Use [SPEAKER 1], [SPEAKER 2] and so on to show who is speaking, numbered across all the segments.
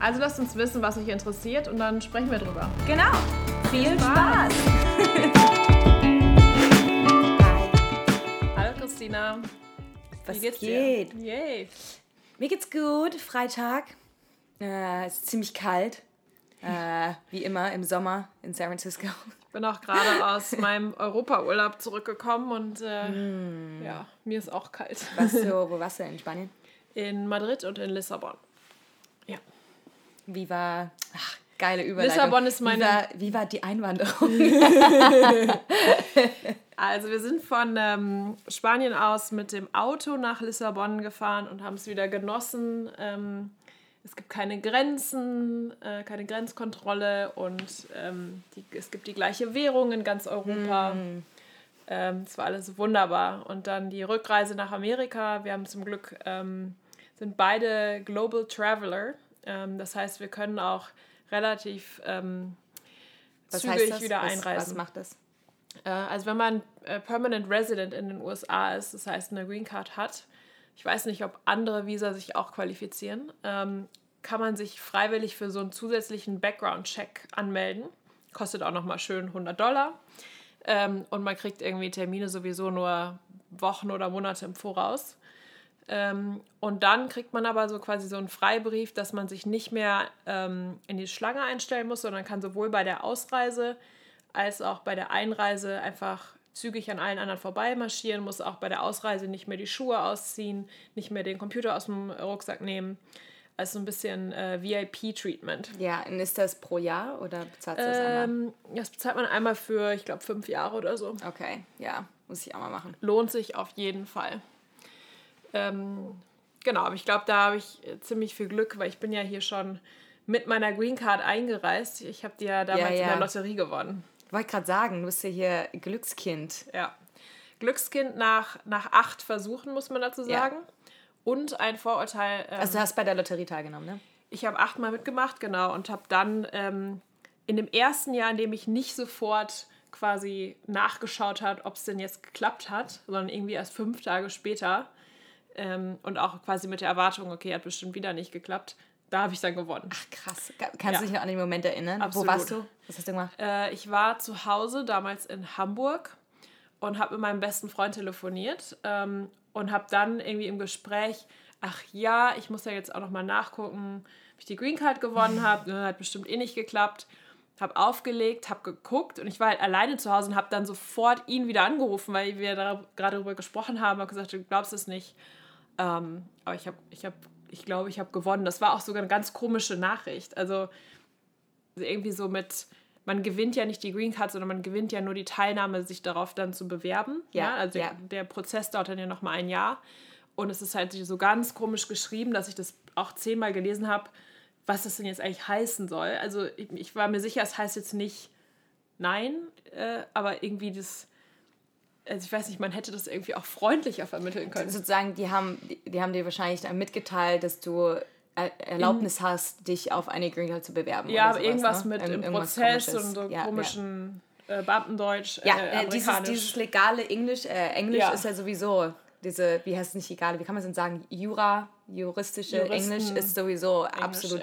[SPEAKER 1] Also lasst uns wissen, was euch interessiert und dann sprechen wir drüber.
[SPEAKER 2] Genau. Viel Spaß.
[SPEAKER 1] Hallo Christina.
[SPEAKER 2] Was
[SPEAKER 1] Wie geht's
[SPEAKER 2] geht?
[SPEAKER 1] dir? Yay.
[SPEAKER 2] Mir geht's gut. Freitag. Äh, es ist ziemlich kalt. Äh, wie immer im Sommer in San Francisco.
[SPEAKER 1] Ich bin auch gerade aus meinem Europaurlaub zurückgekommen und äh, ja, mir ist auch kalt.
[SPEAKER 2] Was so, wo warst du in Spanien?
[SPEAKER 1] In Madrid und in Lissabon.
[SPEAKER 2] Wie war. Ach, geile Überleitung.
[SPEAKER 1] Lissabon ist meine-
[SPEAKER 2] Wie war, wie war die Einwanderung?
[SPEAKER 1] Also wir sind von ähm, Spanien aus mit dem Auto nach Lissabon gefahren und haben es wieder genossen. Ähm, es gibt keine Grenzen, äh, keine Grenzkontrolle und ähm, die, es gibt die gleiche Währung in ganz Europa. Ähm, es war alles wunderbar. Und dann die Rückreise nach Amerika. Wir haben zum Glück, ähm, sind beide Global Traveler. Ähm, das heißt, wir können auch relativ ähm, zügig wieder
[SPEAKER 2] was,
[SPEAKER 1] einreisen.
[SPEAKER 2] Was macht das?
[SPEAKER 1] Äh, also wenn man äh, Permanent Resident in den USA ist, das heißt eine Green Card hat, ich weiß nicht, ob andere Visa sich auch qualifizieren, ähm, kann man sich freiwillig für so einen zusätzlichen Background-Check anmelden. Kostet auch nochmal schön 100 Dollar. Ähm, und man kriegt irgendwie Termine sowieso nur Wochen oder Monate im Voraus. Ähm, und dann kriegt man aber so quasi so einen Freibrief, dass man sich nicht mehr ähm, in die Schlange einstellen muss, sondern kann sowohl bei der Ausreise als auch bei der Einreise einfach zügig an allen anderen vorbeimarschieren, muss auch bei der Ausreise nicht mehr die Schuhe ausziehen, nicht mehr den Computer aus dem Rucksack nehmen. Also so ein bisschen äh, VIP-Treatment.
[SPEAKER 2] Ja, und ist das pro Jahr oder bezahlt du das einmal?
[SPEAKER 1] Ähm, das bezahlt man einmal für, ich glaube, fünf Jahre oder so.
[SPEAKER 2] Okay, ja, muss ich auch mal machen.
[SPEAKER 1] lohnt sich auf jeden Fall. Ähm, genau, aber ich glaube, da habe ich äh, ziemlich viel Glück, weil ich bin ja hier schon mit meiner Green Card eingereist. Ich habe die ja damals
[SPEAKER 2] Ja, ja.
[SPEAKER 1] in der Lotterie gewonnen.
[SPEAKER 2] Ich wollte gerade sagen, du bist ja hier Glückskind.
[SPEAKER 1] Ja. Glückskind nach, nach acht Versuchen, muss man dazu
[SPEAKER 2] Ja.
[SPEAKER 1] sagen. Und ein Vorurteil. Ähm,
[SPEAKER 2] Also du hast bei der Lotterie teilgenommen, ne?
[SPEAKER 1] ich habe achtmal mitgemacht, genau, und habe dann ähm, in dem ersten Jahr, in dem ich nicht sofort quasi nachgeschaut hat, ob es denn jetzt geklappt hat, sondern irgendwie erst fünf Tage später ähm, und auch quasi mit der Erwartung, okay, hat bestimmt wieder nicht geklappt, da habe ich dann gewonnen.
[SPEAKER 2] Ach krass. Ka- Kannst du dich noch an den Moment erinnern?
[SPEAKER 1] Absolut.
[SPEAKER 2] Wo warst du? Was hast du gemacht?
[SPEAKER 1] Äh, ich war zu Hause damals in Hamburg und habe mit meinem besten Freund telefoniert ähm, und habe dann irgendwie im Gespräch, ach ja, ich muss ja jetzt auch noch mal nachgucken, ob ich die Green Card gewonnen habe. Ne, hat bestimmt eh nicht geklappt. Habe aufgelegt, habe geguckt und ich war halt alleine zu Hause und habe dann sofort ihn wieder angerufen, weil wir da gerade darüber gesprochen haben. Habe gesagt, du glaubst es nicht. Ähm, aber ich habe, ich habe, ich glaube, ich habe gewonnen. Das war auch sogar eine ganz komische Nachricht. Also irgendwie so mit, man gewinnt ja nicht die Green Card, sondern man gewinnt ja nur die Teilnahme, sich darauf dann zu bewerben.
[SPEAKER 2] Ja,
[SPEAKER 1] also
[SPEAKER 2] ja.
[SPEAKER 1] der Prozess dauert dann ja noch mal ein Jahr. Und es ist halt so ganz komisch geschrieben, dass ich das auch zehnmal gelesen habe, was das denn jetzt eigentlich heißen soll. Also ich, ich war mir sicher, es heißt jetzt nicht nein, äh, aber irgendwie das, also ich weiß nicht, man hätte das irgendwie auch freundlicher vermitteln können.
[SPEAKER 2] Sozusagen, die haben, die, die haben dir wahrscheinlich dann mitgeteilt, dass du Er- Erlaubnis hast, dich auf eine Green Card zu bewerben.
[SPEAKER 1] Ja,
[SPEAKER 2] sowas,
[SPEAKER 1] irgendwas
[SPEAKER 2] ne?
[SPEAKER 1] mit
[SPEAKER 2] Irgend-
[SPEAKER 1] im Prozess
[SPEAKER 2] Komisches.
[SPEAKER 1] und so
[SPEAKER 2] Ja, ja.
[SPEAKER 1] komischen Äh, Beamtendeutsch,
[SPEAKER 2] Ja,
[SPEAKER 1] äh,
[SPEAKER 2] äh, dieses, dieses legale Englisch, äh, Englisch
[SPEAKER 1] Ja.
[SPEAKER 2] ist ja sowieso diese, wie heißt es nicht legale, wie kann man es denn sagen, Jura, juristische
[SPEAKER 1] Juristen-
[SPEAKER 2] Englisch ist sowieso
[SPEAKER 1] Englisch,
[SPEAKER 2] absolut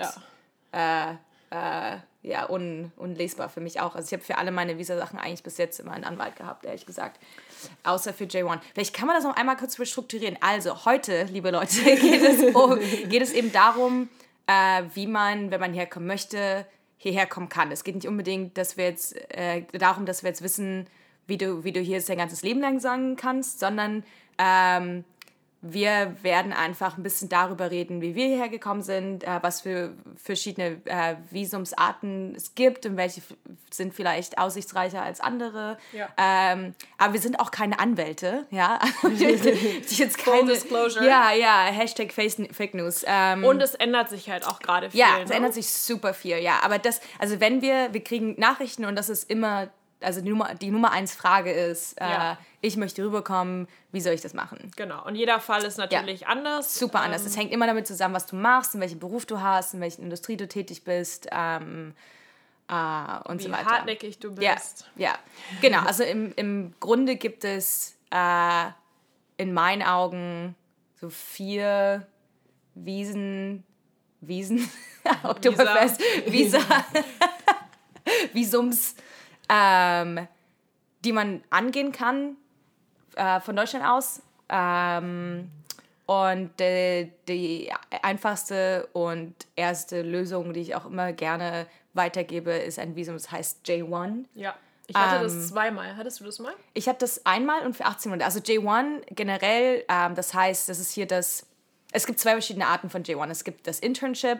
[SPEAKER 1] ja.
[SPEAKER 2] Äh, ja, un, unlesbar für mich auch. Also ich habe für alle meine Visa-Sachen eigentlich bis jetzt immer einen Anwalt gehabt, ehrlich gesagt. Außer für J1. Vielleicht kann man das noch einmal kurz strukturieren. Also heute, liebe Leute, geht es, um, geht es eben darum, äh, wie man, wenn man herkommen möchte, hierher kommen kann. Es geht nicht unbedingt, dass wir jetzt äh, darum, dass wir jetzt wissen, wie du, wie du hier dein ganzes Leben lang sagen kannst, sondern ähm, wir werden einfach ein bisschen darüber reden, wie wir hierher gekommen sind, äh, was für verschiedene äh, Visumsarten es gibt und welche sind vielleicht aussichtsreicher als andere.
[SPEAKER 1] Ja.
[SPEAKER 2] Ähm, aber wir sind auch keine Anwälte, ja. Die jetzt
[SPEAKER 1] Full
[SPEAKER 2] keine,
[SPEAKER 1] disclosure.
[SPEAKER 2] Ja, ja, Hashtag Fake Fake News. Ähm,
[SPEAKER 1] Und es ändert sich halt auch gerade viel.
[SPEAKER 2] ja, es
[SPEAKER 1] ne?
[SPEAKER 2] ändert sich super viel, ja. Aber das, also wenn wir, wir kriegen Nachrichten und das ist immer, also die Nummer, die Nummer eins Frage ist, äh,
[SPEAKER 1] Ja.
[SPEAKER 2] ich möchte rüberkommen, wie soll ich das machen?
[SPEAKER 1] Genau. Und jeder Fall ist natürlich anders.
[SPEAKER 2] Super anders. Es hängt immer damit zusammen, was du machst, in welchem Beruf du hast, in welcher Industrie du tätig bist ähm, äh, und
[SPEAKER 1] Wie
[SPEAKER 2] so weiter.
[SPEAKER 1] hartnäckig du
[SPEAKER 2] Ja,
[SPEAKER 1] bist.
[SPEAKER 2] ja, genau. Also im, im Grunde gibt es äh, in meinen Augen so vier Wiesen, Wiesen, Oktoberfest, Visa, Visums, ähm, die man angehen kann äh, von Deutschland aus. Ähm, und äh, die einfachste und erste Lösung, die ich auch immer gerne weitergebe, ist ein Visum, das heißt J1.
[SPEAKER 1] Ja. Ich hatte
[SPEAKER 2] Ähm,
[SPEAKER 1] das zweimal. Hattest du das mal?
[SPEAKER 2] Ich habe das einmal und für 18 Monate. Also J1 generell, ähm, das heißt, das ist hier das. Es gibt zwei verschiedene Arten von J1. Es gibt das Internship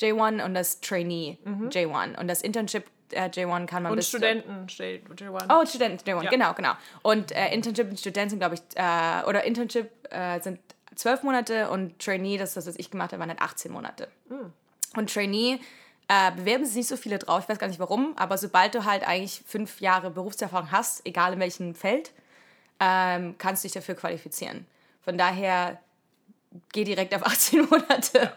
[SPEAKER 2] J1 und das Trainee J1. Und das Internship äh, J1 kann man
[SPEAKER 1] Mhm. Und
[SPEAKER 2] bis
[SPEAKER 1] Studenten steht J1.
[SPEAKER 2] Oh, Studenten J1,
[SPEAKER 1] Ja.
[SPEAKER 2] genau, genau. Und äh, Internship und Student sind, glaube ich, äh, oder Internship äh, sind zwölf Monate und Trainee, das ist das, was ich gemacht habe, waren dann 18 Monate.
[SPEAKER 1] Hm.
[SPEAKER 2] Und Trainee äh, bewerben sich nicht so viele drauf, ich weiß gar nicht warum, aber sobald du halt eigentlich fünf Jahre Berufserfahrung hast, egal in welchem Feld, ähm, kannst du dich dafür qualifizieren. Von daher geh direkt auf 18 Monate.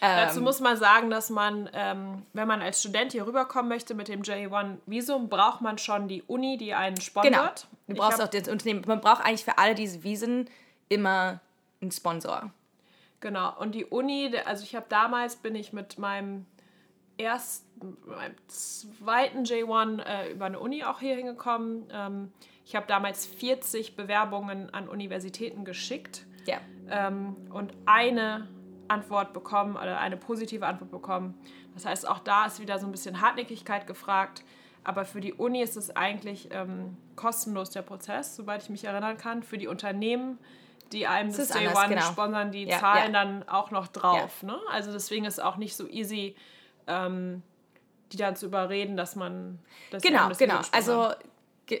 [SPEAKER 1] Dazu muss man sagen, dass man, ähm, wenn man als Student hier rüberkommen möchte mit dem J1-Visum, braucht man schon die Uni, die einen sponsort.
[SPEAKER 2] Genau. Du brauchst
[SPEAKER 1] hab-
[SPEAKER 2] auch das Unternehmen. Man braucht eigentlich für alle diese Visen immer einen Sponsor.
[SPEAKER 1] Genau, und die Uni, also ich habe damals, bin ich mit meinem ersten, meinem zweiten J1 äh, über eine Uni auch hier hingekommen. Ähm, ich habe damals 40 Bewerbungen an Universitäten geschickt
[SPEAKER 2] Ja.
[SPEAKER 1] ähm, und eine Antwort bekommen oder eine positive Antwort bekommen. Das heißt, auch da ist wieder so ein bisschen Hartnäckigkeit gefragt. Aber für die Uni ist es eigentlich ähm, kostenlos der Prozess, soweit ich mich erinnern kann. Für die Unternehmen, die einem das Day
[SPEAKER 2] anders,
[SPEAKER 1] One
[SPEAKER 2] genau.
[SPEAKER 1] sponsern, die
[SPEAKER 2] Ja,
[SPEAKER 1] zahlen
[SPEAKER 2] ja.
[SPEAKER 1] dann auch noch drauf. Ne? Also deswegen ist es auch nicht so easy, ähm, die dann zu überreden, dass man das
[SPEAKER 2] Genau,
[SPEAKER 1] das
[SPEAKER 2] genau.
[SPEAKER 1] Visum sponsern.
[SPEAKER 2] Also,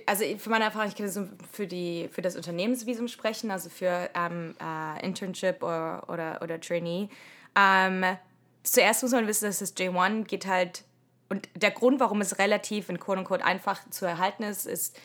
[SPEAKER 2] also für meine Erfahrung, ich kann so für, die, für das Unternehmensvisum sprechen, also für ähm, äh, Internship oder, oder, oder Trainee. Ähm, zuerst muss man wissen, dass das J1 geht halt, und der Grund, warum es relativ in Quote unquote einfach zu erhalten ist, ist,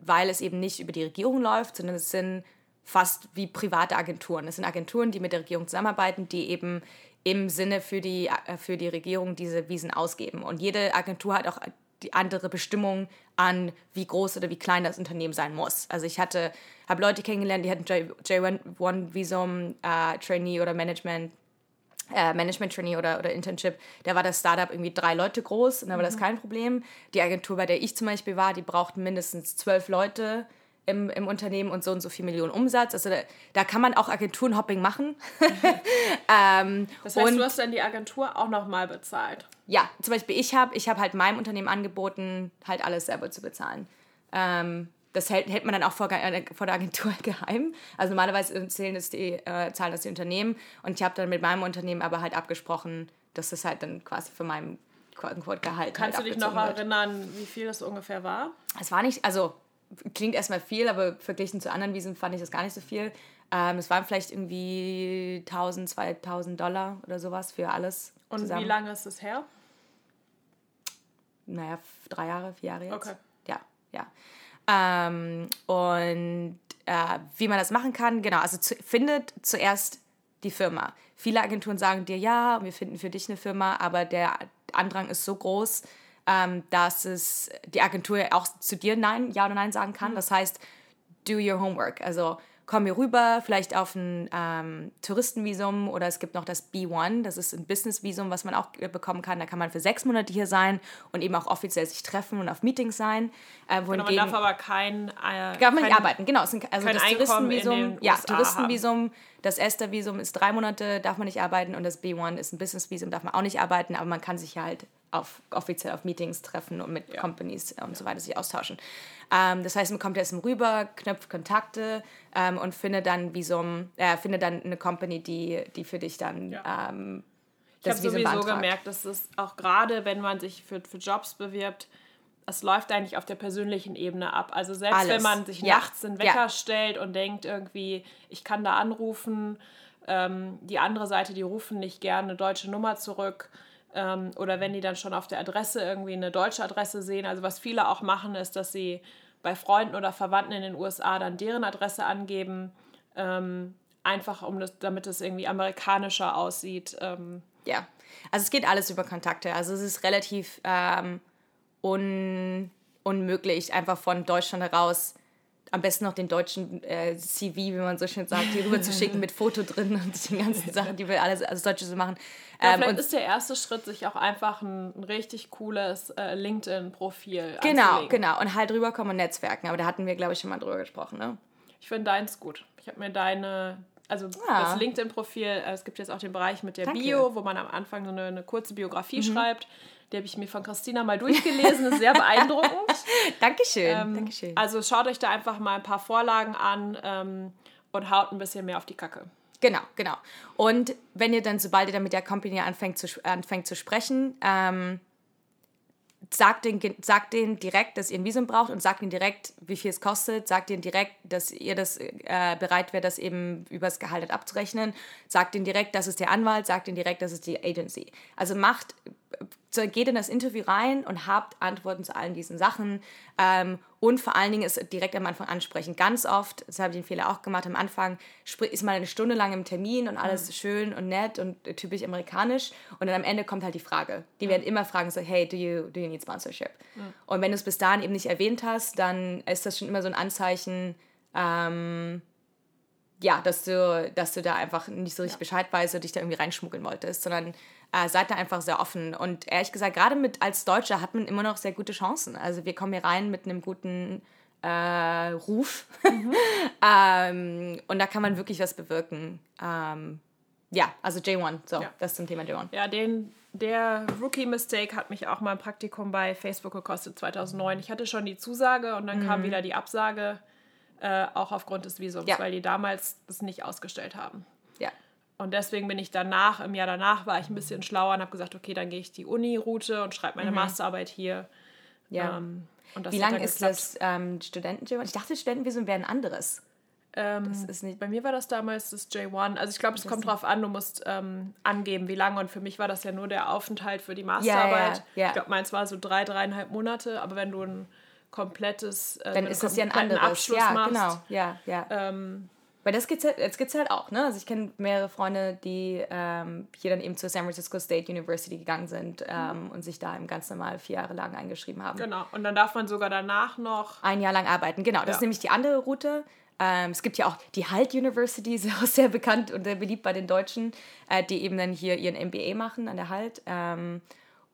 [SPEAKER 2] weil es eben nicht über die Regierung läuft, sondern es sind fast wie private Agenturen. Es sind Agenturen, die mit der Regierung zusammenarbeiten, die eben im Sinne für die, äh, für die Regierung diese Visen ausgeben. Und jede Agentur hat auch die andere Bestimmung an, wie groß oder wie klein das Unternehmen sein muss. Also ich hatte, habe Leute kennengelernt, die hatten J- J1-Visum, äh, Trainee oder Management, äh, Management Trainee oder, oder Internship, da war das Startup irgendwie drei Leute groß und da war das kein Problem. Die Agentur, bei der ich zum Beispiel war, die brauchten mindestens zwölf Leute im, im Unternehmen und so und so viel Millionen Umsatz. Also da, da kann man auch Agenturenhopping machen. ähm,
[SPEAKER 1] das heißt,
[SPEAKER 2] und
[SPEAKER 1] du hast dann die Agentur auch nochmal bezahlt.
[SPEAKER 2] ja, zum Beispiel ich habe ich hab halt meinem Unternehmen angeboten, halt alles selber zu bezahlen. Ähm, das hält, hält man dann auch vor, äh, vor der Agentur geheim. Also normalerweise zählen das die, äh, zahlen das die Unternehmen. Und ich habe dann mit meinem Unternehmen aber halt abgesprochen, dass das halt dann quasi für meinem quote Gehalt
[SPEAKER 1] Kannst
[SPEAKER 2] halt
[SPEAKER 1] du dich noch
[SPEAKER 2] wird.
[SPEAKER 1] erinnern, wie viel das ungefähr war?
[SPEAKER 2] Es war nicht, also klingt erstmal viel, aber verglichen zu anderen Wiesen fand ich das gar nicht so viel. Ähm, es waren vielleicht irgendwie 1000, 2000 Dollar oder sowas für alles.
[SPEAKER 1] Und
[SPEAKER 2] zusammen.
[SPEAKER 1] wie lange ist es her?
[SPEAKER 2] naja, drei Jahre, vier Jahre jetzt.
[SPEAKER 1] Okay.
[SPEAKER 2] Ja, ja. Ähm, und äh, wie man das machen kann, genau, also zu, findet zuerst die Firma. Viele Agenturen sagen dir, ja, wir finden für dich eine Firma, aber der Andrang ist so groß, ähm, dass es die Agentur auch zu dir Nein, Ja oder Nein sagen kann. Das heißt, do your homework. Also komm hier rüber, vielleicht auf ein ähm, Touristenvisum oder es gibt noch das B1, das ist ein Businessvisum, was man auch bekommen kann. Da kann man für sechs Monate hier sein und eben auch offiziell sich treffen und auf Meetings sein. Äh,
[SPEAKER 1] Genau, man darf aber kein. Äh,
[SPEAKER 2] Darf man nicht
[SPEAKER 1] kein-
[SPEAKER 2] arbeiten, genau. Es sind, also das
[SPEAKER 1] Einkommen in
[SPEAKER 2] Touristenvisum, ja, Touristenvisum, das Esther-Visum ist drei Monate, darf man nicht arbeiten und das B1 ist ein Business-Visum, darf man auch nicht arbeiten, aber man kann sich halt auf, offiziell auf Meetings treffen und mit ja. Companies und ja. so weiter sich austauschen. Ähm, das heißt, man kommt erst rüber, knüpft Kontakte ähm, und findet dann ein, äh, findet dann eine Company, die, die für dich dann ja. ähm,
[SPEAKER 1] ich habe sowieso gemerkt, dass es auch gerade, wenn man sich für, für Jobs bewirbt, es läuft eigentlich auf der persönlichen Ebene ab. Also selbst Alles. wenn man sich ja. nachts einen Wecker ja. stellt und denkt irgendwie, ich kann da anrufen, ähm, die andere Seite, die rufen nicht gerne eine deutsche Nummer zurück. Ähm, oder wenn die dann schon auf der Adresse irgendwie eine deutsche Adresse sehen. Also was viele auch machen, ist, dass sie bei Freunden oder Verwandten in den USA dann deren Adresse angeben. Ähm, einfach um das, damit es irgendwie amerikanischer aussieht. Ähm,
[SPEAKER 2] ja, also es geht alles über Kontakte. Also es ist relativ ähm, un unmöglich, einfach von Deutschland heraus am besten noch den deutschen äh, CV, wie man so schön sagt, hier rüber zu schicken mit Foto drin und den ganzen Sachen, die wir alles als Deutsche so machen.
[SPEAKER 1] Ja, ähm, vielleicht ist der erste Schritt, sich auch einfach ein, ein richtig cooles äh, LinkedIn-Profil
[SPEAKER 2] Genau, anzulegen. genau. Und halt rüberkommen und netzwerken. Aber da hatten wir, glaube ich, schon mal drüber gesprochen, ne?
[SPEAKER 1] Ich finde deins gut. Ich habe mir deine, also ja. das LinkedIn-Profil, äh, es gibt jetzt auch den Bereich mit der Danke. Bio, wo man am Anfang so eine, eine kurze Biografie mhm. schreibt. Die habe ich mir von Christina mal durchgelesen, ist sehr beeindruckend.
[SPEAKER 2] Dankeschön. Ähm, Dankeschön.
[SPEAKER 1] Also schaut euch da einfach mal ein paar Vorlagen an ähm, und haut ein bisschen mehr auf die Kacke.
[SPEAKER 2] Genau, genau. Und wenn ihr dann, sobald ihr dann mit der Company anfängt zu, anfängt zu sprechen, ähm, sagt den, sagt denen direkt, dass ihr ein Visum braucht und sagt ihnen direkt, wie viel es kostet. Sagt ihnen direkt, dass ihr das äh, bereit wäre, das eben übers Gehalt abzurechnen. Sagt ihnen direkt, das ist der Anwalt. Sagt ihnen direkt, das ist die Agency. Also macht geht in das Interview rein und habt Antworten zu allen diesen Sachen. Ähm, und vor allen Dingen ist direkt am Anfang ansprechen. Ganz oft, das habe ich den Fehler auch gemacht, am Anfang ist mal eine Stunde lang im Termin und alles mhm. schön und nett und typisch amerikanisch. Und dann am Ende kommt halt die Frage. Die mhm. werden immer fragen, so, hey, do you, do you need sponsorship? Mhm. Und wenn du es bis dahin eben nicht erwähnt hast, dann ist das schon immer so ein Anzeichen, ähm, ja, dass du, dass du da einfach nicht so richtig ja. Bescheid weißt und dich da irgendwie reinschmuggeln wolltest, sondern äh, seid da einfach sehr offen. Und ehrlich gesagt, gerade mit als Deutscher hat man immer noch sehr gute Chancen. Also wir kommen hier rein mit einem guten äh, Ruf mhm. ähm, und da kann man wirklich was bewirken. Ähm, ja, also J1, so, ja. das zum Thema J1.
[SPEAKER 1] Ja, den, der Rookie-Mistake hat mich auch mal ein Praktikum bei Facebook gekostet 2009. Ich hatte schon die Zusage und dann mhm. kam wieder die Absage, äh, auch aufgrund des Visums, ja. weil die damals das nicht ausgestellt haben. Ja. Und deswegen bin ich danach, im Jahr danach war ich ein bisschen schlauer und habe gesagt, okay, dann gehe ich die Uni-Route und schreibe meine mhm. Masterarbeit hier. Ja. Ähm,
[SPEAKER 2] Wie lange ist das ähm, Studentenvisum? Ich dachte, Studentenvisum wäre ein anderes.
[SPEAKER 1] Ähm, das ist nicht bei mir war das damals das J1. Also ich glaube, es kommt darauf an, du musst ähm, angeben, wie lange. Und für mich war das ja nur der Aufenthalt für die Masterarbeit. Ja, ja, ja. Ich glaube, meins war so drei, dreieinhalb Monate. Aber wenn du ein komplettes, äh, dann ist das ja ein anderes. Abschluss ja, machst, genau.
[SPEAKER 2] Ja, ja. Ähm, weil das gibt's halt, das gibt's halt auch, ne? Also ich kenne mehrere Freunde, die ähm, hier dann eben zur San Francisco State University gegangen sind ähm, und sich da eben ganz normal vier Jahre lang eingeschrieben haben.
[SPEAKER 1] Genau, und dann darf man sogar danach noch...
[SPEAKER 2] Ein Jahr lang arbeiten, genau. Das ja. ist nämlich die andere Route. Ähm, es gibt ja auch die Halt University, ist auch sehr bekannt und sehr beliebt bei den Deutschen, äh, die eben dann hier ihren MBA machen an der Halt.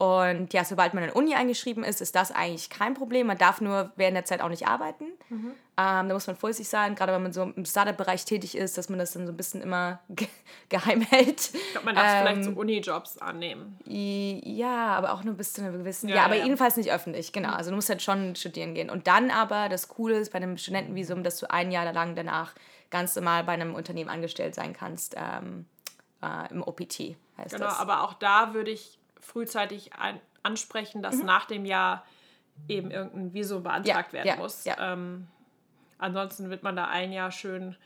[SPEAKER 2] Und ja, sobald man in der Uni eingeschrieben ist, ist das eigentlich kein Problem. Man darf nur während der Zeit auch nicht arbeiten. Mhm. Ähm, da muss man vorsichtig sein, gerade wenn man so im Startup-Bereich tätig ist, dass man das dann so ein bisschen immer ge geheim hält.
[SPEAKER 1] Ich glaube, man darf ähm, vielleicht so Uni-Jobs annehmen.
[SPEAKER 2] Ja, aber auch nur bis zu einer gewissen. Ja, ja aber ja. jedenfalls nicht öffentlich, genau. Mhm. Also du musst halt schon studieren gehen. Und dann aber, das Coole ist bei einem Studentenvisum, dass du ein Jahr lang danach ganz normal bei einem Unternehmen angestellt sein kannst. Ähm, äh, Im OPT
[SPEAKER 1] heißt genau, das. Genau, aber auch da würde ich frühzeitig ein, ansprechen, dass mhm. nach dem Jahr eben irgendein Visum beantragt ja, werden ja, muss. Ja. Ähm, ansonsten wird man da ein Jahr schön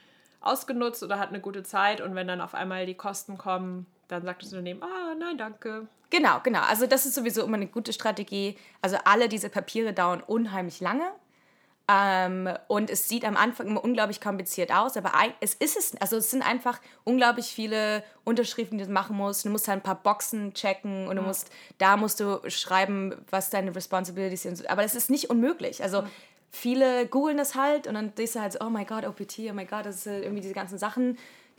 [SPEAKER 1] ausgenutzt oder hat eine gute Zeit und wenn dann auf einmal die Kosten kommen, dann sagt das Unternehmen, ah, nein, danke.
[SPEAKER 2] Genau, genau. Also das ist sowieso immer eine gute Strategie. Also alle diese Papiere dauern unheimlich lange. Ähm, und es sieht am Anfang immer unglaublich kompliziert aus, aber es ist es, also es sind einfach unglaublich viele Unterschriften, die du machen musst. Du musst halt ein paar Boxen checken und du musst, da musst du schreiben, was deine Responsibilities sind. Aber es ist nicht unmöglich. Also viele googeln das halt und dann siehst du halt so, oh mein Gott, OPT, oh mein Gott, das ist irgendwie diese ganzen Sachen.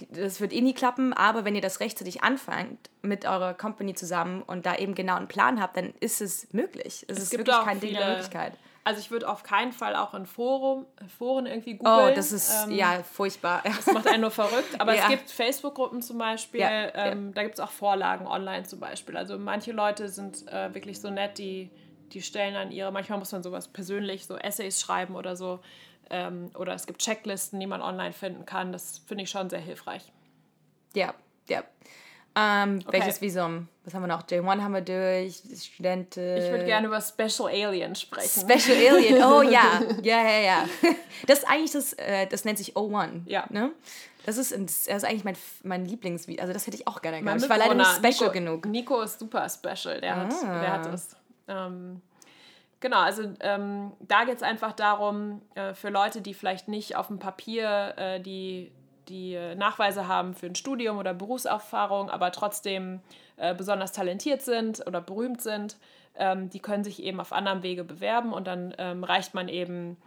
[SPEAKER 2] Das wird eh nie klappen, aber wenn ihr das rechtzeitig anfangt mit eurer Company zusammen und da eben genau einen Plan habt, dann ist es möglich. Es, es ist wirklich kein Ding der Möglichkeit
[SPEAKER 1] Also ich würde auf keinen Fall auch in Forum, Foren irgendwie googeln.
[SPEAKER 2] Oh, das ist ähm, ja furchtbar.
[SPEAKER 1] Das macht einen nur verrückt. Aber ja. es gibt Facebook-Gruppen zum Beispiel, ja, ähm, ja. da gibt es auch Vorlagen online zum Beispiel. Also manche Leute sind äh, wirklich so nett, die, die stellen dann ihre, manchmal muss man sowas persönlich, so Essays schreiben oder so. Ähm, oder es gibt Checklisten, die man online finden kann. Das finde ich schon sehr hilfreich.
[SPEAKER 2] Ja, ja. Ähm, okay. Welches Visum? Was haben wir noch? J1 haben wir durch, Studenten.
[SPEAKER 1] Ich würde gerne über Special Alien sprechen.
[SPEAKER 2] Special Alien, oh ja. Ja, ja, ja. Das ist eigentlich das, äh, das nennt sich O1. Ja. Ne? Das ist, das ist eigentlich mein, mein Lieblingsvideo. Also das hätte ich auch gerne gehabt. Ich war leider nicht
[SPEAKER 1] special Nico, genug. Nico ist super special. Der, ah. hat, der hat das. Ähm, genau, also ähm, da geht es einfach darum, äh, für Leute, die vielleicht nicht auf dem Papier äh, die die Nachweise haben für ein Studium oder Berufserfahrung, aber trotzdem äh, besonders talentiert sind oder berühmt sind, ähm, die können sich eben auf anderem Wege bewerben und dann ähm, reicht man eben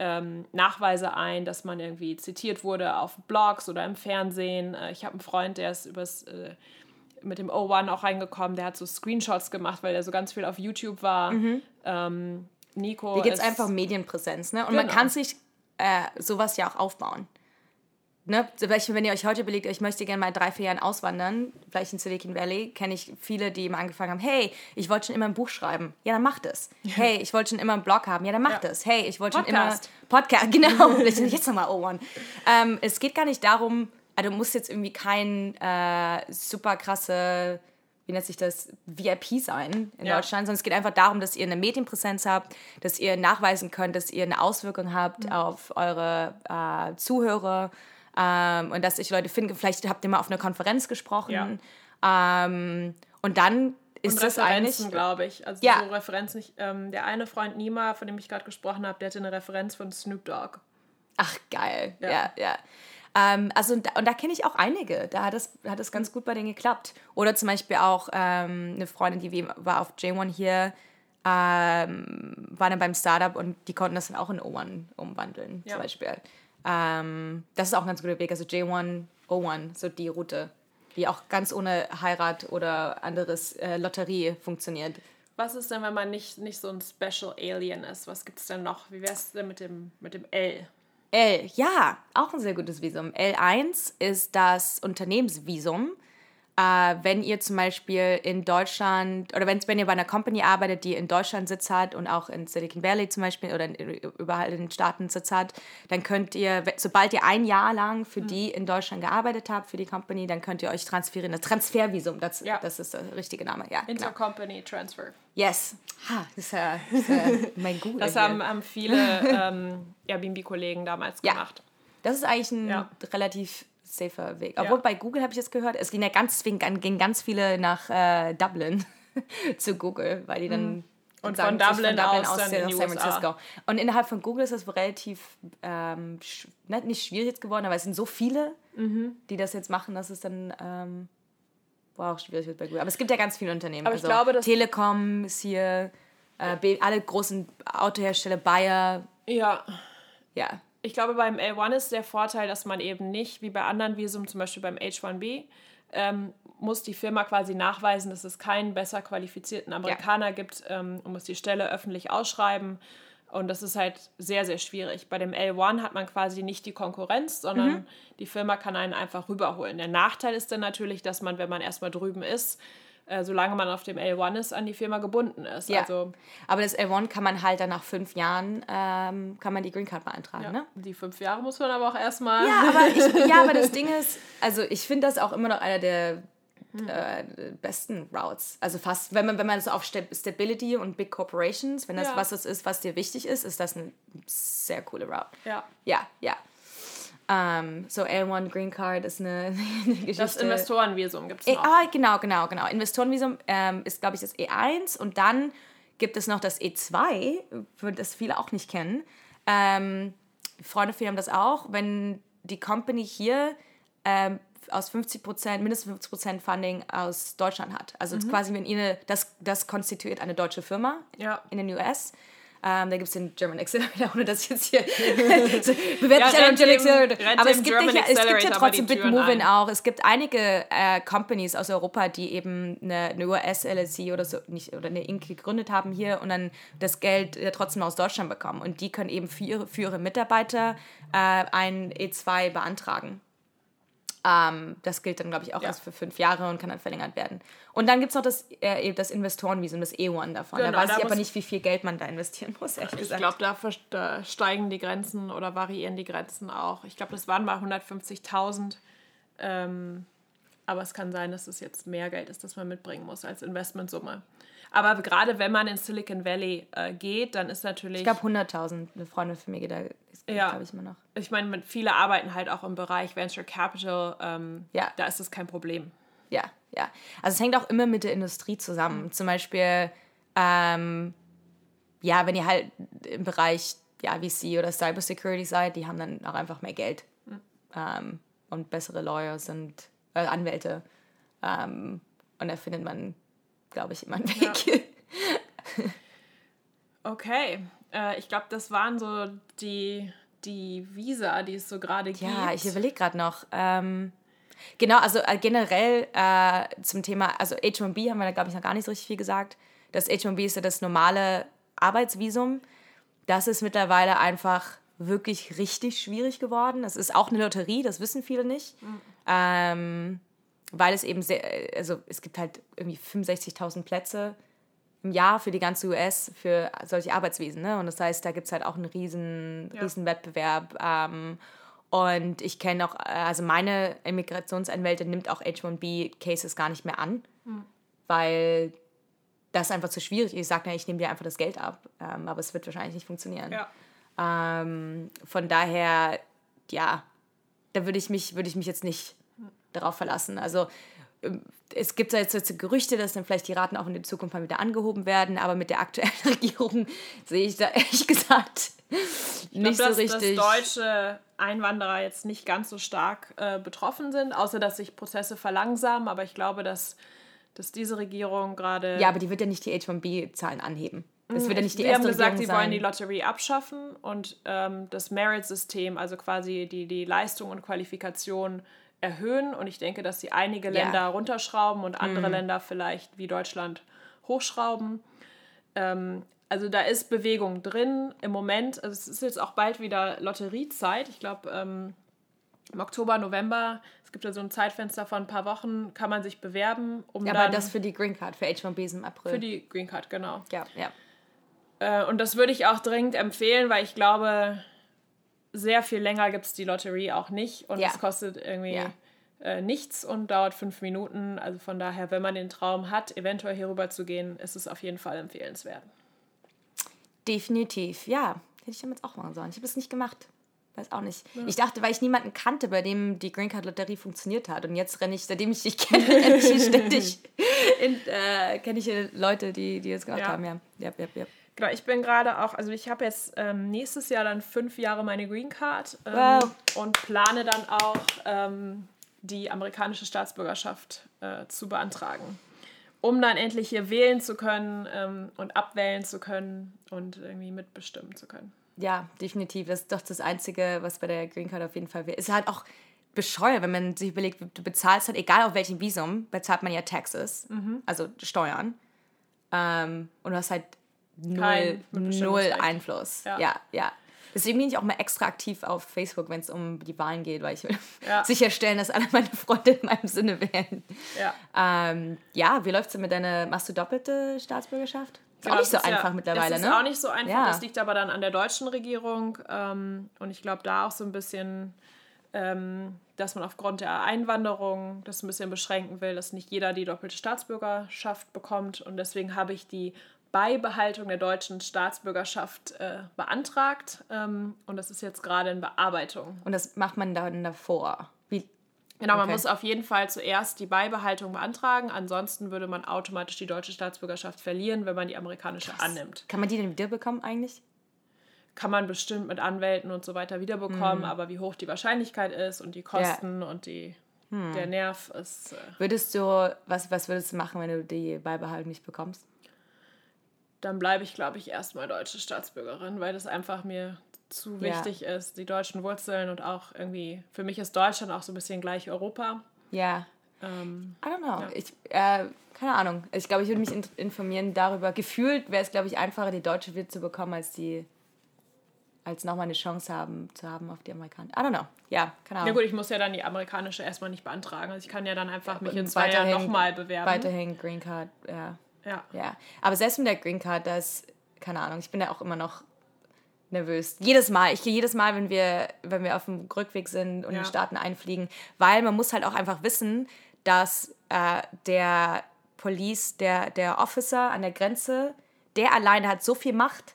[SPEAKER 1] ähm, Nachweise ein, dass man irgendwie zitiert wurde auf Blogs oder im Fernsehen. Äh, ich habe einen Freund, der ist übers, äh, mit dem O1 auch reingekommen, der hat so Screenshots gemacht, weil er so ganz viel auf YouTube war. Mhm. Nico.
[SPEAKER 2] Hier gibt es einfach Medienpräsenz, ne? Und genau. man kann sich sowas ja auch aufbauen ne, wenn ihr euch heute überlegt, ich möchte gerne mal drei, vier Jahren auswandern, vielleicht in Silicon Valley, kenne ich viele, die immer angefangen haben, hey, ich wollte schon immer ein Buch schreiben. Ja, dann macht es. Hey, ich wollte schon immer einen Blog haben. Ja, dann macht es. Hey, ich wollte schon immer... Podcast, genau. jetzt nochmal O1. Ähm, es geht gar nicht darum, also du musst jetzt irgendwie kein äh, super krasse wie nennt sich das, VIP sein in ja. Deutschland, sondern es geht einfach darum, dass ihr eine Medienpräsenz habt, dass ihr nachweisen könnt, dass ihr eine Auswirkung habt mhm. auf eure äh, Zuhörer, ähm, und dass ich Leute finde, vielleicht habt ihr mal auf einer Konferenz gesprochen. Ja. Ähm, und dann ist und das
[SPEAKER 1] Referenzen, glaube ich. Also ja. so Referenzen. Ähm, der eine Freund Nima, von dem ich gerade gesprochen habe, der hatte eine Referenz von Snoop Dogg.
[SPEAKER 2] Ach, geil. Ja, ja. ja. Ähm, also, und da, da kenne ich auch einige. Da hat es, hat es ganz gut bei denen geklappt. Oder zum Beispiel auch ähm, eine Freundin, die war auf J1 hier, ähm, war dann beim Startup und die konnten das dann auch in O1 umwandeln, ja. zum Beispiel. Ähm, das ist auch ein ganz guter Weg. Also J1, O1, so die Route, die auch ganz ohne Heirat oder anderes äh, Lotterie funktioniert.
[SPEAKER 1] Was ist denn, wenn man nicht, nicht so ein Special Alien ist? Was gibt es denn noch? Wie wäre es denn mit dem, mit dem L?
[SPEAKER 2] L, ja, auch ein sehr gutes Visum. L1 ist das Unternehmensvisum. Äh, wenn ihr zum Beispiel in Deutschland oder wenn, wenn ihr bei einer Company arbeitet, die in Deutschland Sitz hat und auch in Silicon Valley zum Beispiel oder in, überall in den Staaten Sitz hat, dann könnt ihr, sobald ihr ein Jahr lang für mhm. die in Deutschland gearbeitet habt, für die Company, dann könnt ihr euch transferieren. Das Transfervisum, das, ja. das ist der richtige Name. Ja,
[SPEAKER 1] genau. Intercompany genau. Transfer.
[SPEAKER 2] Yes. Ha, das ist ja, das ist ja mein
[SPEAKER 1] Google. Das haben, haben viele ähm, Airbnb-Kollegen damals gemacht. Ja.
[SPEAKER 2] Das ist eigentlich ein ja. relativ safer Weg. Obwohl ja. bei Google habe ich jetzt gehört, es ging ja ganz, gingen ganz viele nach äh, Dublin zu Google, weil die dann. Mhm. Und sagen, von Dublin, von Dublin aus, aus San, San Francisco. Und innerhalb von Google ist das relativ ähm, ne, nicht schwierig jetzt geworden, aber es sind so viele, mhm. die das jetzt machen, dass es dann ähm, wow, schwierig wird bei Google. Aber es gibt ja ganz viele Unternehmen. Aber also, ich glaube, dass Telekom ist hier, äh, alle großen Autohersteller, Bayer.
[SPEAKER 1] Ja. Ja ich glaube, beim L1 ist der Vorteil, dass man eben nicht, wie bei anderen Visum, zum Beispiel beim H1B, ähm, muss die Firma quasi nachweisen, dass es keinen besser qualifizierten Amerikaner ja. gibt ähm, und muss die Stelle öffentlich ausschreiben. Und das ist halt sehr, sehr schwierig. Bei dem L1 hat man quasi nicht die Konkurrenz, sondern mhm. die Firma kann einen einfach rüberholen. Der Nachteil ist dann natürlich, dass man, wenn man erstmal drüben ist, äh, solange man auf dem L1 ist, an die Firma gebunden ist.
[SPEAKER 2] Ja. Also, aber das L1 kann man halt dann nach fünf Jahren, ähm, kann man die Green Card beantragen, ja. ne?
[SPEAKER 1] Die fünf Jahre muss man aber auch erstmal...
[SPEAKER 2] Ja, aber, ich, ja, aber das Ding ist, also ich finde das auch immer noch einer der hm. äh, besten Routes. Also fast, wenn man, wenn man so auf Stability und Big Corporations, wenn das ja. was das ist, was dir wichtig ist, ist das eine sehr coole Route. Ja. Ja, ja. Um, ähm, so L1 Green Card ist eine, eine Geschichte. Das Investorenvisum gibt es noch. Ah, genau, genau, genau. Investorenvisum ähm, ist, glaube ich, das E1 und dann gibt es noch das E2, das viele auch nicht kennen. Ähm, Freunde von mir haben das auch. Wenn die Company hier ähm, aus 50 Prozent, mindestens 50 Prozent Funding aus Deutschland hat. Also mhm. quasi, wenn ihr, das, das konstituiert eine deutsche Firma ja. in den US. Ähm, da gibt es den German Accelerator, ohne dass ich jetzt hier so, bewerbe ja, mich German Accelerator. Aber es gibt, ja, es gibt ja trotzdem Bitmovin auch. Es gibt einige äh, Companies aus Europa, die eben eine, eine US-LSC oder so, nicht, oder eine Inc. gegründet haben hier und dann das Geld äh, trotzdem aus Deutschland bekommen. Und die können eben für ihre, für ihre Mitarbeiter äh, ein E2 beantragen. Ähm, das gilt dann, glaube ich, auch ja. erst für fünf Jahre und kann dann verlängert werden. Und dann gibt es noch das, äh, das Investorenvisum, das E1 davon. Genau, da weiß da ich aber nicht, wie viel Geld man da investieren muss, ehrlich
[SPEAKER 1] gesagt. Ich glaube, da, da, steigen die Grenzen oder variieren die Grenzen auch. Ich glaube, das waren mal 150.000. Ähm, aber es kann sein, dass es jetzt mehr Geld ist, das man mitbringen muss als Investmentsumme. Aber gerade wenn man in Silicon Valley äh, geht, dann ist natürlich.
[SPEAKER 2] Ich glaube 100.000. Eine Freundin von mir geht da,
[SPEAKER 1] ja. glaube ich, immer noch. Ich meine, viele arbeiten halt auch im Bereich Venture Capital. Ähm, ja. Da ist das kein Problem.
[SPEAKER 2] Ja, ja. Also es hängt auch immer mit der Industrie zusammen. Mhm. Zum Beispiel, ähm, ja, wenn ihr halt im Bereich ja, VC oder Cybersecurity seid, die haben dann auch einfach mehr Geld. Mhm. Ähm, und bessere Lawyers und äh, Anwälte. Ähm, und da findet man glaube ich, immer einen Weg. Ja.
[SPEAKER 1] okay, äh, ich glaube, das waren so die, die Visa, die es so gerade gibt.
[SPEAKER 2] Ja, ich überlege gerade noch. Ähm, genau, also äh, generell äh, zum Thema, also H1B haben wir da, glaube ich, noch gar nicht so richtig viel gesagt. Das H1B ist ja das normale Arbeitsvisum. Das ist mittlerweile einfach wirklich richtig schwierig geworden. Das ist auch eine Lotterie, das wissen viele nicht. Mhm. Ähm, weil es eben sehr, also es gibt halt irgendwie 65.000 Plätze im Jahr für die ganze US für solche Arbeitswesen. Ne? Und das heißt, da gibt es halt auch einen riesen, ja. riesen Wettbewerb. Ähm, und ich kenne auch, also meine Immigrationsanwältin nimmt auch H1B-Cases gar nicht mehr an, mhm. weil das einfach zu schwierig ist. Ich sage, ich nehme dir einfach das Geld ab. Ähm, aber es wird wahrscheinlich nicht funktionieren. Ja. Ähm, von daher, ja, da würde ich mich, würde ich mich jetzt nicht darauf verlassen. Also ähm, es gibt jetzt, jetzt Gerüchte, dass dann vielleicht die Raten auch in der Zukunft mal wieder angehoben werden, aber mit der aktuellen Regierung sehe ich da ehrlich gesagt
[SPEAKER 1] ich nicht glaub, so dass, richtig. Dass deutsche Einwanderer jetzt nicht ganz so stark äh, betroffen sind, außer dass sich Prozesse verlangsamen, aber ich glaube, dass, dass diese Regierung gerade.
[SPEAKER 2] Ja, aber die wird ja nicht die H1B-Zahlen anheben.
[SPEAKER 1] Es wird ja nicht die erste haben gesagt, sie wollen die Lotterie abschaffen und ähm, das Merit-System, also quasi die, die Leistung und Qualifikation erhöhen und ich denke, dass sie einige Länder ja. runterschrauben und andere mhm. Länder vielleicht wie Deutschland hochschrauben. Ähm, also da ist Bewegung drin im Moment. Also es ist jetzt auch bald wieder Lotteriezeit. Ich glaube, ähm, im Oktober, November, es gibt ja so ein Zeitfenster von ein paar Wochen, kann man sich bewerben.
[SPEAKER 2] Um ja, aber das für die Green Card, für H1Bs im April.
[SPEAKER 1] Für die Green Card, genau.
[SPEAKER 2] Ja, ja.
[SPEAKER 1] Äh, und das würde ich auch dringend empfehlen, weil ich glaube, sehr viel länger gibt es die Lotterie auch nicht und ja. es kostet irgendwie ja. äh, nichts und dauert fünf Minuten. Also von daher, wenn man den Traum hat, eventuell hier rüber zu gehen, ist es auf jeden Fall empfehlenswert.
[SPEAKER 2] Definitiv, ja. Hätte ich damit auch machen sollen. Ich habe es nicht gemacht. Weiß auch nicht. Ja. Ich dachte, weil ich niemanden kannte, bei dem die Green Card Lotterie funktioniert hat. Und jetzt renne ich, seitdem ich dich kenne, ständig äh, kenne ich Leute, die, die das gemacht haben. Ja, ja, ja, ja.
[SPEAKER 1] Genau, ich bin gerade auch, also ich habe jetzt ähm, nächstes Jahr dann fünf Jahre meine Green Card ähm, wow. und plane dann auch ähm, die amerikanische Staatsbürgerschaft äh, zu beantragen, um dann endlich hier wählen zu können ähm, und abwählen zu können und irgendwie mitbestimmen zu können.
[SPEAKER 2] Ja, definitiv. Das ist doch das Einzige, was bei der Green Card auf jeden Fall wäre. Ist halt auch bescheuert, wenn man sich überlegt, du bezahlst halt, egal auf welchem Visum, bezahlt man ja Taxes, mhm. also Steuern. Ähm, und du hast halt null, null Einfluss. Ja. ja, ja. Deswegen bin ich auch mal extra aktiv auf Facebook, wenn es um die Wahlen geht, weil ich will ja. sicherstellen, dass alle meine Freunde in meinem Sinne wählen. Ja, ähm, ja wie läuft es mit deiner, machst du doppelte Staatsbürgerschaft? Ist genau, auch nicht so einfach ja, mittlerweile,
[SPEAKER 1] ne? Ist auch nicht so einfach. Ja. Das liegt aber dann an der deutschen Regierung. Ähm, und ich glaube, da auch so ein bisschen, ähm, dass man aufgrund der Einwanderung das ein bisschen beschränken will, dass nicht jeder die doppelte Staatsbürgerschaft bekommt. Und deswegen habe ich die Beibehaltung der deutschen Staatsbürgerschaft äh, beantragt. Ähm, und das ist jetzt gerade in Bearbeitung.
[SPEAKER 2] Und das macht man dann davor? Wie?
[SPEAKER 1] Genau, man muss auf jeden Fall zuerst die Beibehaltung beantragen. Ansonsten würde man automatisch die deutsche Staatsbürgerschaft verlieren, wenn man die amerikanische Krass. annimmt.
[SPEAKER 2] Kann man die denn wiederbekommen eigentlich?
[SPEAKER 1] Kann man bestimmt mit Anwälten und so weiter wiederbekommen, hm. aber wie hoch die Wahrscheinlichkeit ist und die Kosten ja. und die, hm. der Nerv ist. Äh
[SPEAKER 2] würdest du, was, was würdest du machen, wenn du die Beibehaltung nicht bekommst?
[SPEAKER 1] Dann bleibe ich, glaube ich, erstmal deutsche Staatsbürgerin, weil das einfach mir zu
[SPEAKER 2] Ja.
[SPEAKER 1] wichtig ist, die deutschen Wurzeln und auch irgendwie, für mich ist Deutschland auch so ein bisschen gleich Europa.
[SPEAKER 2] Ja.
[SPEAKER 1] Ähm,
[SPEAKER 2] I don't know. Ich, äh, keine Ahnung. Ich glaube, ich würde mich in informieren darüber. Gefühlt wäre es, glaube ich, einfacher, die deutsche Wirt zu bekommen, als die als nochmal eine Chance haben, zu haben auf die Amerikaner. I don't know. Ja, keine
[SPEAKER 1] ja
[SPEAKER 2] Ahnung.
[SPEAKER 1] gut, ich muss ja dann die amerikanische erstmal nicht beantragen. Also ich kann ja dann einfach mich
[SPEAKER 2] Und
[SPEAKER 1] in zwei Jahren nochmal bewerben.
[SPEAKER 2] Weiterhin Green Card, ja.
[SPEAKER 1] Ja.
[SPEAKER 2] Ja. Aber selbst mit der Green Card, das, keine Ahnung, ich bin ja auch immer noch nervös. Jedes Mal. Ich gehe jedes Mal, wenn wir, wenn wir auf dem Rückweg sind und in
[SPEAKER 1] Ja.
[SPEAKER 2] die Staaten einfliegen, weil man muss halt auch einfach wissen, dass äh, der Police, der, der Officer an der Grenze, der alleine hat so viel Macht,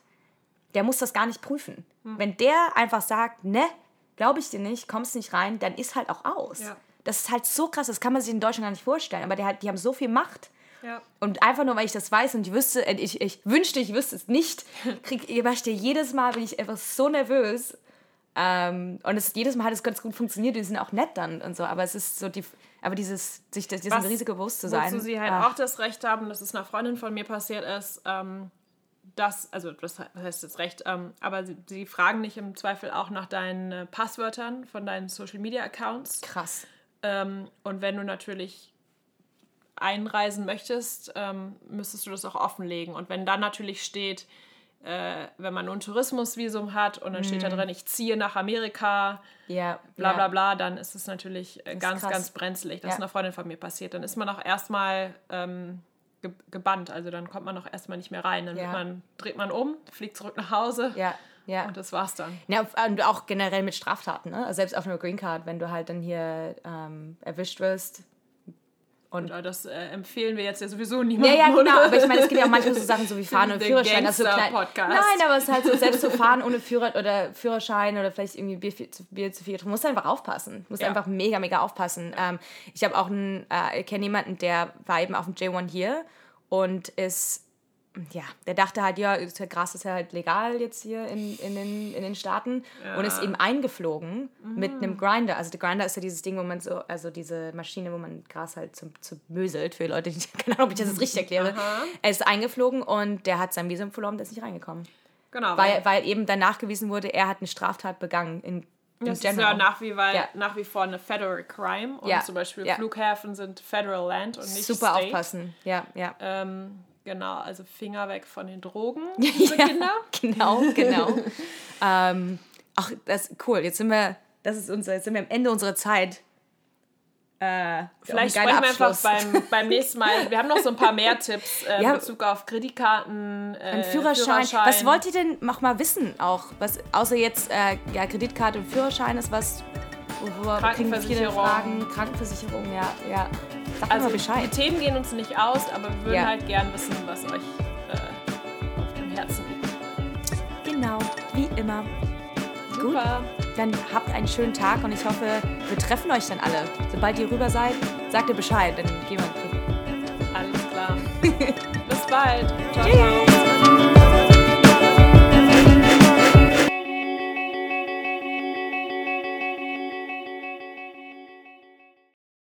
[SPEAKER 2] der muss das gar nicht prüfen.
[SPEAKER 1] Hm.
[SPEAKER 2] Wenn der einfach sagt, ne, glaube ich dir nicht, kommst nicht rein, dann ist halt auch aus.
[SPEAKER 1] Ja.
[SPEAKER 2] Das ist halt so krass, das kann man sich in Deutschland gar nicht vorstellen. Aber der hat, die haben so viel Macht.
[SPEAKER 1] Ja.
[SPEAKER 2] Und einfach nur, weil ich das weiß und ich wüsste, äh, ich, ich wünschte, ich wüsste es nicht, krieg, ich jedes Mal bin ich einfach so nervös. Ähm, und es, jedes Mal hat es ganz gut funktioniert, die sind auch nett dann und so, aber es ist so die, aber dieses, sich das, diesem
[SPEAKER 1] Was-
[SPEAKER 2] Risiko bewusst zu sein.
[SPEAKER 1] Wozu sie halt
[SPEAKER 2] ah,
[SPEAKER 1] auch das Recht haben, dass es einer Freundin von mir passiert ist, ähm, dass, also das heißt das Recht, ähm, aber sie, sie fragen dich im Zweifel auch nach deinen äh, Passwörtern von deinen Social Media Accounts.
[SPEAKER 2] krass.
[SPEAKER 1] Ähm, und wenn du natürlich einreisen möchtest, ähm, müsstest du das auch offenlegen. Und wenn dann natürlich steht, äh, wenn man nur ein Tourismusvisum hat und dann steht da drin, ich ziehe nach Amerika,
[SPEAKER 2] Ja,
[SPEAKER 1] bla bla bla, dann ist es natürlich äh, ganz,
[SPEAKER 2] krass.
[SPEAKER 1] ganz brenzlig. Das ist
[SPEAKER 2] Ja.
[SPEAKER 1] einer Freundin von mir passiert. Dann ist man auch erstmal ähm, ge gebannt, also dann kommt man auch erstmal nicht mehr rein. Dann
[SPEAKER 2] Ja.
[SPEAKER 1] man, dreht man um, fliegt zurück nach Hause
[SPEAKER 2] Ja, ja.
[SPEAKER 1] und das war's dann.
[SPEAKER 2] Ja, und auch generell mit Straftaten, ne? Also selbst auf einer Green Card, wenn du halt dann hier ähm, erwischt wirst. Und
[SPEAKER 1] Ja, das äh, empfehlen wir jetzt ja sowieso
[SPEAKER 2] ja,
[SPEAKER 1] niemandem.
[SPEAKER 2] ja, genau,
[SPEAKER 1] oder?
[SPEAKER 2] aber ich meine, es gibt ja auch manchmal so Sachen so wie Fahren ohne Führerschein. Also so klein,
[SPEAKER 1] Gangster-Podcast.
[SPEAKER 2] nein, aber es ist halt so, selbst so Fahren ohne Führer oder Führerschein oder vielleicht irgendwie Bier, viel zu- Bier zu viel getrunken. musst einfach aufpassen. Musst
[SPEAKER 1] Ja.
[SPEAKER 2] einfach mega, mega aufpassen. Ähm, ich habe auch einen, äh, ich kenne jemanden, der war eben auf dem J1 hier und ist, ja, der dachte halt, ja, ja Gras ist ja halt legal jetzt hier in, in, den, in den Staaten und ist eben eingeflogen mit einem Grinder. Also der Grinder ist ja dieses Ding, wo man so, also diese Maschine, wo man Gras halt zum, zu möselt, für Leute, die keine Ahnung, ob ich das jetzt richtig erkläre. Er ist eingeflogen und der hat sein Visum verloren, der ist nicht reingekommen.
[SPEAKER 1] Genau,
[SPEAKER 2] Weil, weil eben dann nachgewiesen wurde, er hat eine Straftat begangen in,
[SPEAKER 1] Das ist ja nach wie, weil,
[SPEAKER 2] Ja.
[SPEAKER 1] nach wie vor eine Federal Crime und
[SPEAKER 2] Ja.
[SPEAKER 1] zum Beispiel
[SPEAKER 2] Ja.
[SPEAKER 1] Flughäfen sind Federal Land und nicht
[SPEAKER 2] Super
[SPEAKER 1] State.
[SPEAKER 2] aufpassen. Ja, ja.
[SPEAKER 1] Ähm, genau, also Finger weg von den Drogen, diese
[SPEAKER 2] Ja,
[SPEAKER 1] Kinder.
[SPEAKER 2] Genau, genau. ähm, ach, das ist cool. Jetzt sind wir, das ist unser, jetzt sind wir am Ende unserer Zeit. Äh,
[SPEAKER 1] Vielleicht sprechen wir einfach
[SPEAKER 2] Abschluss.
[SPEAKER 1] beim, beim nächsten Mal. Wir haben noch so ein paar mehr Tipps äh,
[SPEAKER 2] Ja.
[SPEAKER 1] in Bezug auf Kreditkarten, äh,
[SPEAKER 2] Ein Führerschein. Was wollt ihr denn noch mal wissen auch? Was, außer jetzt äh, ja, Kreditkarte und Führerschein ist was, wo wir kriegen viele
[SPEAKER 1] Krankenversicherung.
[SPEAKER 2] Fragen. Krankenversicherung, ja, ja. Sag
[SPEAKER 1] Also
[SPEAKER 2] mal Bescheid.
[SPEAKER 1] die Themen gehen uns nicht aus, aber wir würden
[SPEAKER 2] Ja.
[SPEAKER 1] halt gern wissen, was euch äh, auf dem Herzen liegt.
[SPEAKER 2] Genau, wie immer. Gut,
[SPEAKER 1] Super.
[SPEAKER 2] dann habt einen schönen Tag und ich hoffe, wir treffen euch dann alle. Sobald ihr rüber seid, sagt ihr Bescheid, dann gehen wir trinken.
[SPEAKER 1] Alles klar. Bis bald.